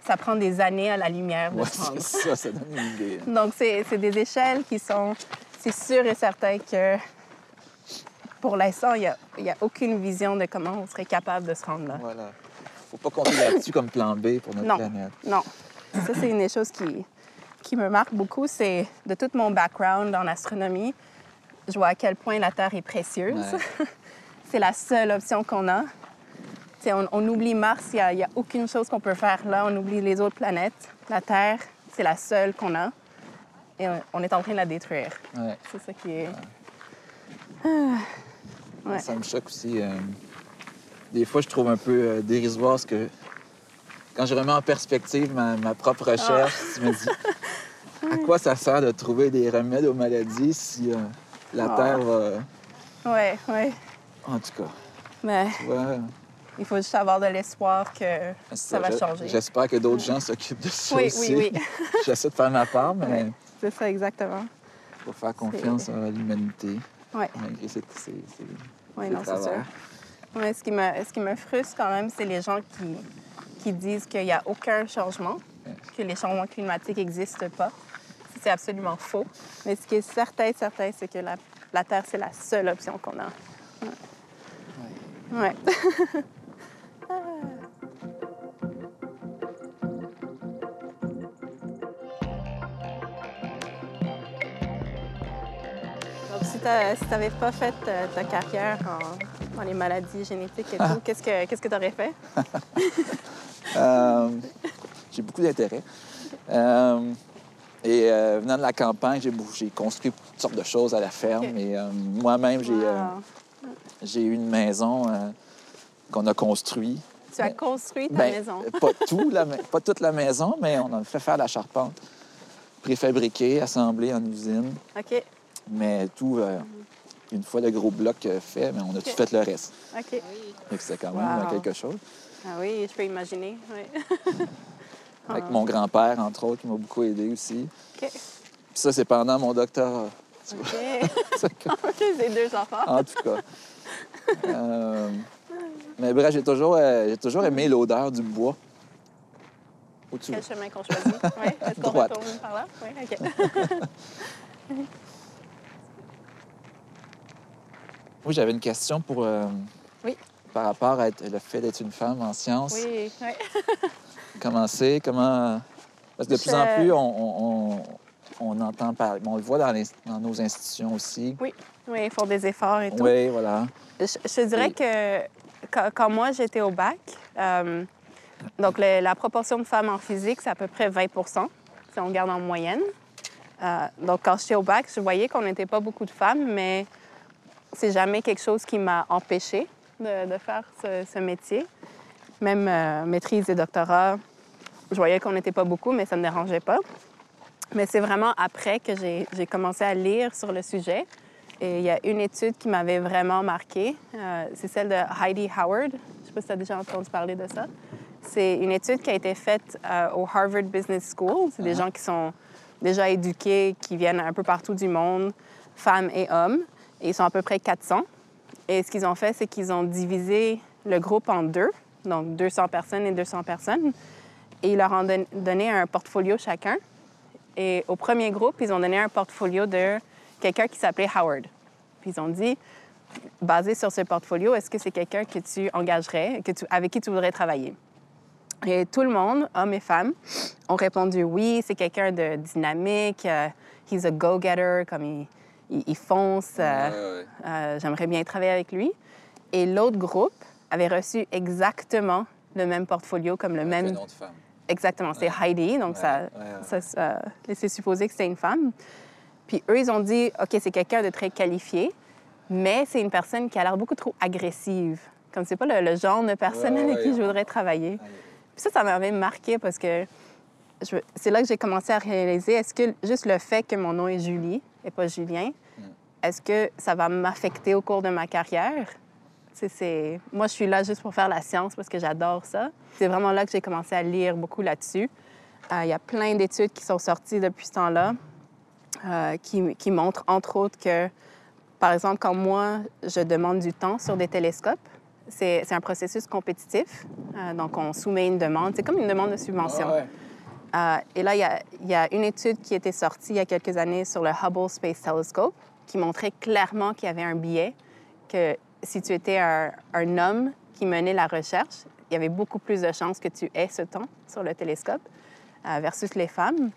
S2: ça prend des années à la lumière de
S1: Ouais, ça, ça donne une idée.
S2: Donc, c'est des échelles qui sont. C'est sûr et certain que pour l'instant, il n'y a, il y a aucune vision de comment on serait capable de se rendre là.
S1: Voilà. Faut pas compter là-dessus comme plan B pour notre
S2: Non.
S1: planète.
S2: Non. Ça, c'est une des choses qui, qui me marque beaucoup. C'est de tout mon background en astronomie, je vois à quel point la Terre est précieuse.
S1: Ouais. (laughs)
S2: c'est la seule option qu'on a. Tu On, on oublie Mars, il n'y a, il y a aucune chose qu'on peut faire là. On oublie les autres planètes. La Terre, c'est la seule qu'on a. Et on, on est en train de la détruire.
S1: Ouais.
S2: C'est ça qui est. Ah. Ouais.
S1: Ça me choque aussi. euh, Des fois, je trouve un peu euh, dérisoire ce que. Quand je remets en perspective ma, ma propre recherche,
S2: Ah.
S1: je me dis (laughs) à quoi ça sert de trouver des remèdes aux maladies si euh, la
S2: Ah.
S1: Terre va.
S2: Ouais, ouais.
S1: En tout cas,
S2: Mais
S1: ouais.
S2: Il faut juste avoir de l'espoir que ça va changer.
S1: J'espère que d'autres gens s'occupent de ça
S2: Oui,
S1: aussi.
S2: oui, oui. (laughs)
S1: J'essaie de faire ma part, mais.
S2: C'est ça, exactement.
S1: il faut faire confiance à l'humanité,
S2: Ouais,
S1: malgré ses, ses- ses-
S2: ouais
S1: ses
S2: non, c'est sûr. Ouais, ce, qui me, ce qui me frustre quand même, c'est les gens qui, qui disent qu'il n'y a aucun changement, que les changements climatiques n'existent pas. C'est absolument faux. Mais ce qui est certain, certain, c'est que la, la Terre, c'est la seule option qu'on a. Ouais. Ouais. (laughs) si tu n'avais pas fait euh, ta carrière en- dans les maladies génétiques et tout, qu'est-ce que qu'est-ce que tu aurais fait? (laughs)
S1: Euh, j'ai beaucoup d'intérêt. Euh, et euh, venant de la campagne, j'ai construit toutes sortes de choses à la ferme. Et moi-même, j'ai
S2: Wow.
S1: j'ai eu une maison qu'on a construite.
S2: Tu as construit ta
S1: Ben,
S2: maison.
S1: Pas, tout, la pas toute la maison, mais on a fait faire la charpente. Préfabriquée, assemblée en usine.
S2: OK,
S1: Mais tout, euh, une fois le gros bloc euh, fait, mais on a tout fait le reste.
S2: OK.
S1: Donc, c'est quand même
S2: Wow.
S1: euh, quelque chose.
S2: Ah oui, je peux imaginer. Oui. (laughs)
S1: Avec
S2: Ah.
S1: mon grand-père, entre autres, qui m'a beaucoup aidé aussi.
S2: OK.
S1: Puis ça, c'est pendant mon doctorat.
S2: OK. (laughs) J'ai (laughs) deux enfants.
S1: en tout cas. Euh, mais bref, j'ai toujours, euh, j'ai toujours aimé l'odeur du bois.
S2: Quel chemin qu'on choisit? Oui. Est-ce qu'on retourne par là? Oui, OK.
S1: Oui, j'avais une question pour. euh,
S2: Oui.
S1: Par rapport à le fait d'être une femme en sciences.
S2: Oui, oui. (laughs)
S1: Comment c'est? Comment. Parce que de plus en plus, on, on- on- entend parler. On le voit dans, les- dans nos institutions aussi.
S2: Oui, ils font des efforts et tout.
S1: Oui, voilà.
S2: Je, dirais
S1: Et-
S2: que quand, quand moi j'étais au bac, euh, donc le- la proportion de femmes en physique, c'est à peu près 20% si on regarde en moyenne. Euh, donc quand j'étais au bac, je voyais qu'on n'était pas beaucoup de femmes, mais c'est jamais quelque chose qui m'a empêchée de, de faire ce, ce métier. Même euh, maîtrise et doctorat, je voyais qu'on n'était pas beaucoup, mais ça ne me dérangeait pas. Mais c'est vraiment après que j'ai commencé à lire sur le sujet. Et il y a une étude qui m'avait vraiment marquée. Euh, c'est celle de Heidi Howard. Je ne sais pas si tu as déjà entendu parler de ça. C'est une étude qui a été faite euh, au Harvard Business School. C'est des gens qui sont déjà éduqués, qui viennent un peu partout du monde, femmes et hommes. Ils sont à peu près 400. Et ce qu'ils ont fait, c'est qu'ils ont divisé le groupe en deux, donc 200 personnes et 200 personnes. Et ils leur ont don- donné un portfolio chacun. Et au premier groupe, ils ont donné un portfolio de quelqu'un qui s'appelait Howard. Puis ils ont dit, basé sur ce portfolio, est-ce que c'est quelqu'un que tu engagerais, avec qui tu voudrais travailler? Et tout le monde, hommes et femmes, ont répondu oui, c'est quelqu'un de dynamique, euh, he's a go-getter, comme il, il- il fonce, euh,
S1: Ouais, ouais.
S2: euh, j'aimerais bien travailler avec lui. Et l'autre groupe avait reçu exactement le même portfolio, comme le
S1: Avec
S2: même
S1: un nom de femme.
S2: Exactement, c'est Heidi, donc ça, laissait supposer que c'était une femme. Puis eux, ils ont dit, OK, c'est quelqu'un de très qualifié, mais c'est une personne qui a l'air beaucoup trop agressive. Comme c'est pas le, le genre de personne
S1: Ouais,
S2: avec
S1: ouais,
S2: qui je voudrais travailler. Puis ça, ça m'avait marqué parce que c'est là que j'ai commencé à réaliser, est-ce que juste le fait que mon nom est Julie et pas Julien, est-ce que ça va m'affecter au cours de ma carrière? C'est... Moi, je suis là juste pour faire la science parce que j'adore ça. C'est vraiment là que j'ai commencé à lire beaucoup là-dessus. Euh, Il y a plein d'études qui sont sorties depuis ce temps-là euh, qui, qui montrent, entre autres, que, par exemple, quand moi, je demande du temps sur des télescopes, c'est c'est un processus compétitif. Euh, donc, on soumet une demande. C'est comme une demande de subvention.
S1: Ah ouais.
S2: Euh, et là, il y, a, une étude qui était sortie il y a quelques années sur le Hubble Space Telescope qui montrait clairement qu'il y avait un biais, que si tu étais un, homme qui menait la recherche, il y avait beaucoup plus de chances que tu aies ce temps sur le télescope euh, versus les femmes.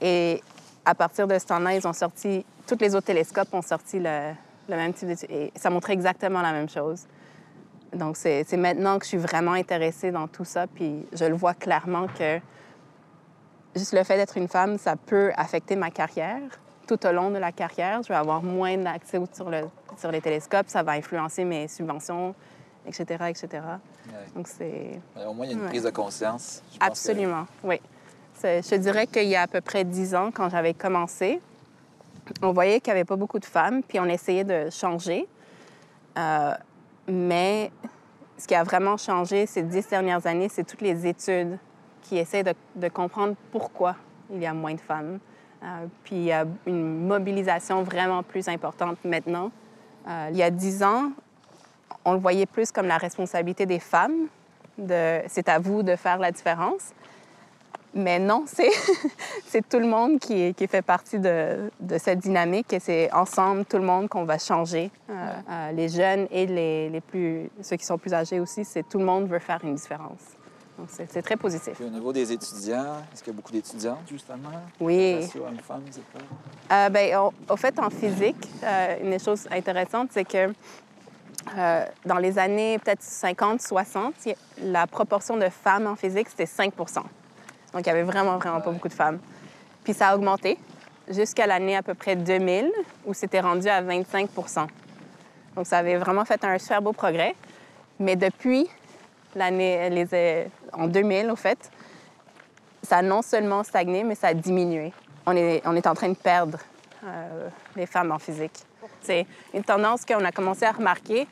S2: Et à partir de ce temps-là, ils ont sorti, tous les autres télescopes ont sorti le, même type d'étude. Et ça montrait exactement la même chose. Donc, c'est maintenant que je suis vraiment intéressée dans tout ça, puis je le vois clairement que juste le fait d'être une femme, ça peut affecter ma carrière. Tout au long de la carrière, je vais avoir moins d'accès sur, le, sur les télescopes, ça va influencer mes subventions, etc., etc.
S1: Ouais.
S2: Donc, c'est...
S1: Au moins, il y a une
S2: Ouais.
S1: prise de conscience. Je pense que-
S2: Absolument, oui. Je dirais qu'il y a à peu près dix ans, quand j'avais commencé, on voyait qu'il n'y avait pas beaucoup de femmes, puis on essayait de changer. Euh, mais ce qui a vraiment changé ces dix dernières années, c'est toutes les études qui essaient de, de comprendre pourquoi il y a moins de femmes. Euh, puis il y a une mobilisation vraiment plus importante maintenant. Euh, il y a dix ans, on le voyait plus comme la responsabilité des femmes. De, c'est à vous de faire la différence. Mais non, (laughs) c'est, tout le monde qui, qui fait partie de, de cette dynamique et c'est ensemble, tout le monde, qu'on va changer. Euh, euh, les jeunes et les, les plus, ceux qui sont plus âgés aussi, c'est tout le monde veut faire une différence. Donc, c'est, très positif.
S1: Puis au niveau des étudiants, est-ce qu'il y a beaucoup d'étudiantes, justement?
S2: Oui. Euh, ben, au, au fait, en physique, euh, une des choses intéressantes, c'est que euh, dans les années peut-être 50, 60, y- la proportion de femmes en physique, c'était 5% Donc, il y avait vraiment, vraiment pas beaucoup de femmes. Puis ça a augmenté jusqu'à l'année à peu près 2000, où c'était rendu à 25% Donc, ça avait vraiment fait un super beau progrès. Mais depuis l'année, les, en 2000, au fait, ça a non seulement stagné, mais ça a diminué. On est, en train de perdre euh, les femmes en physique. C'est une tendance qu'on a commencé à remarquer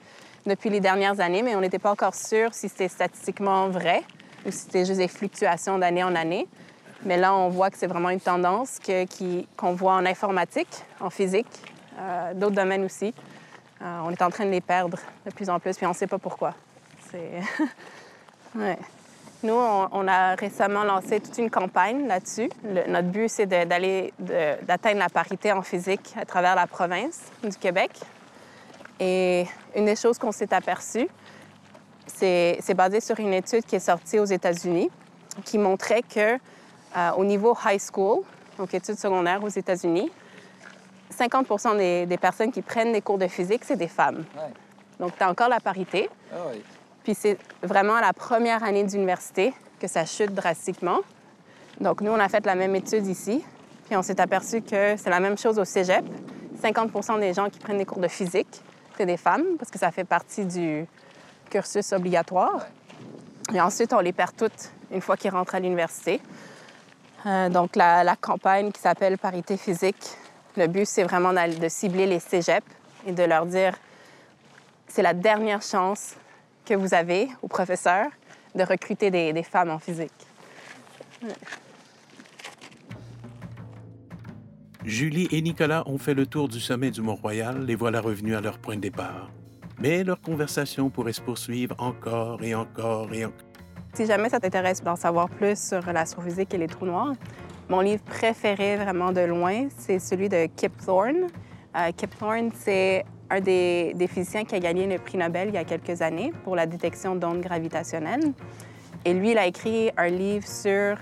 S2: depuis les dernières années, mais on n'était pas encore sûr si c'était statistiquement vrai ou si c'était juste des fluctuations d'année en année. Mais là, on voit que c'est vraiment une tendance qu'on voit en informatique, en physique, euh, d'autres domaines aussi. Euh, on est en train de les perdre de plus en plus, puis on ne sait pas pourquoi. (laughs) Ouais. Nous, on, on a récemment lancé toute une campagne là-dessus. Notre but, c'est d'aller, d'atteindre la parité en physique à travers la province du Québec. Et une des choses qu'on s'est aperçu, c'est, c'est basé sur une étude qui est sortie aux États-Unis qui montrait que euh, au niveau high school, donc études secondaires aux États-Unis, 50 des, des personnes qui prennent des cours de physique, c'est des femmes.
S1: Ouais.
S2: Donc, tu as encore la parité.
S1: Ah oui.
S2: Puis c'est vraiment la première année d'université que ça chute drastiquement. Donc nous, on a fait la même étude ici, puis on s'est aperçu que c'est la même chose au cégep. 50% des gens qui prennent des cours de physique, c'est des femmes, parce que ça fait partie du cursus obligatoire. Et ensuite, on les perd toutes une fois qu'ils rentrent à l'université. Euh, donc la, la campagne qui s'appelle Parité physique, le but, c'est vraiment de cibler les cégeps et de leur dire c'est la dernière chance que vous avez aux professeurs de recruter des, des femmes en physique.
S3: Julie et Nicolas ont fait le tour du sommet du Mont-Royal et voilà revenus à leur point de départ. Mais leur conversation pourrait se poursuivre encore et encore et encore.
S2: Si jamais ça t'intéresse d'en savoir plus sur l'astrophysique et les trous noirs, mon livre préféré vraiment de loin, c'est celui de Kip Thorne. Euh, Kip Thorne, c'est un des, physiciens qui a gagné le prix Nobel il y a quelques années pour la détection d'ondes gravitationnelles. Et lui, il a écrit un livre sur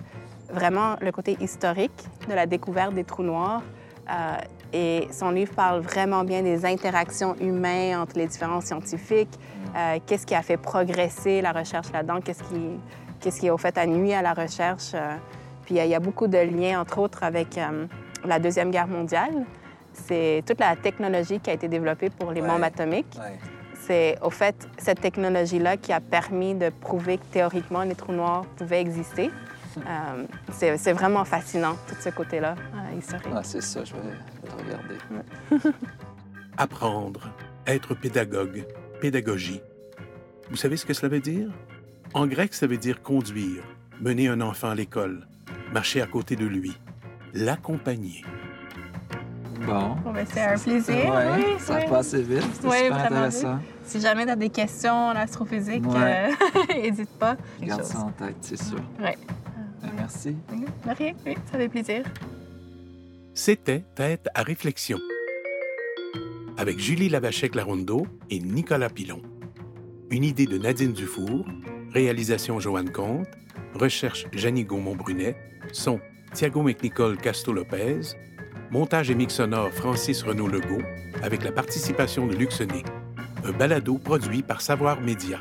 S2: vraiment le côté historique de la découverte des trous noirs. Euh, et son livre parle vraiment bien des interactions humaines entre les différents scientifiques, euh, qu'est-ce qui a fait progresser la recherche là-dedans, qu'est-ce qui, qu'est-ce qui au fait a nuit à la recherche? euh. puis il y a- a beaucoup de liens, entre autres, avec la Deuxième Guerre mondiale. C'est toute la technologie qui a été développée pour les
S1: Ouais.
S2: bombes atomiques.
S1: Ouais.
S2: C'est au fait cette technologie-là qui a permis de prouver que théoriquement les trous noirs pouvaient exister. (laughs) Euh, c'est vraiment fascinant, tout ce côté-là euh, historique.
S1: Ah, c'est ça, je vais, te regarder. (laughs)
S3: Apprendre, être pédagogue, pédagogie. Vous savez ce que cela veut dire? En grec, ça veut dire conduire, mener un enfant à l'école, marcher à côté de lui, l'accompagner.
S1: Bon.
S2: Bon, ben, c'est un plaisir.
S1: Ouais,
S2: Oui,
S1: ça
S2: oui.
S1: passe assez vite. C'était
S2: Oui,
S1: super
S2: vraiment
S1: intéressant.
S2: Si jamais tu as des questions en astrophysique,
S1: Ouais. (laughs)
S2: n'hésite pas. Quelque
S1: Garde
S2: chose.
S1: ça en tête, c'est sûr.
S2: Ouais.
S1: Ben, merci.
S2: De rien, oui, ça fait plaisir.
S3: C'était Tête à réflexion avec Julie Lavachette-Laroundo et Nicolas Pilon. Une idée de Nadine Dufour, réalisation Joanne Comte, recherche Janine Gaumont-Brunet, son Thiago McNicol Casto-Lopez, montage et mix sonore Francis Renaud Legault, avec la participation de Luxonné. Un balado produit par Savoir Média.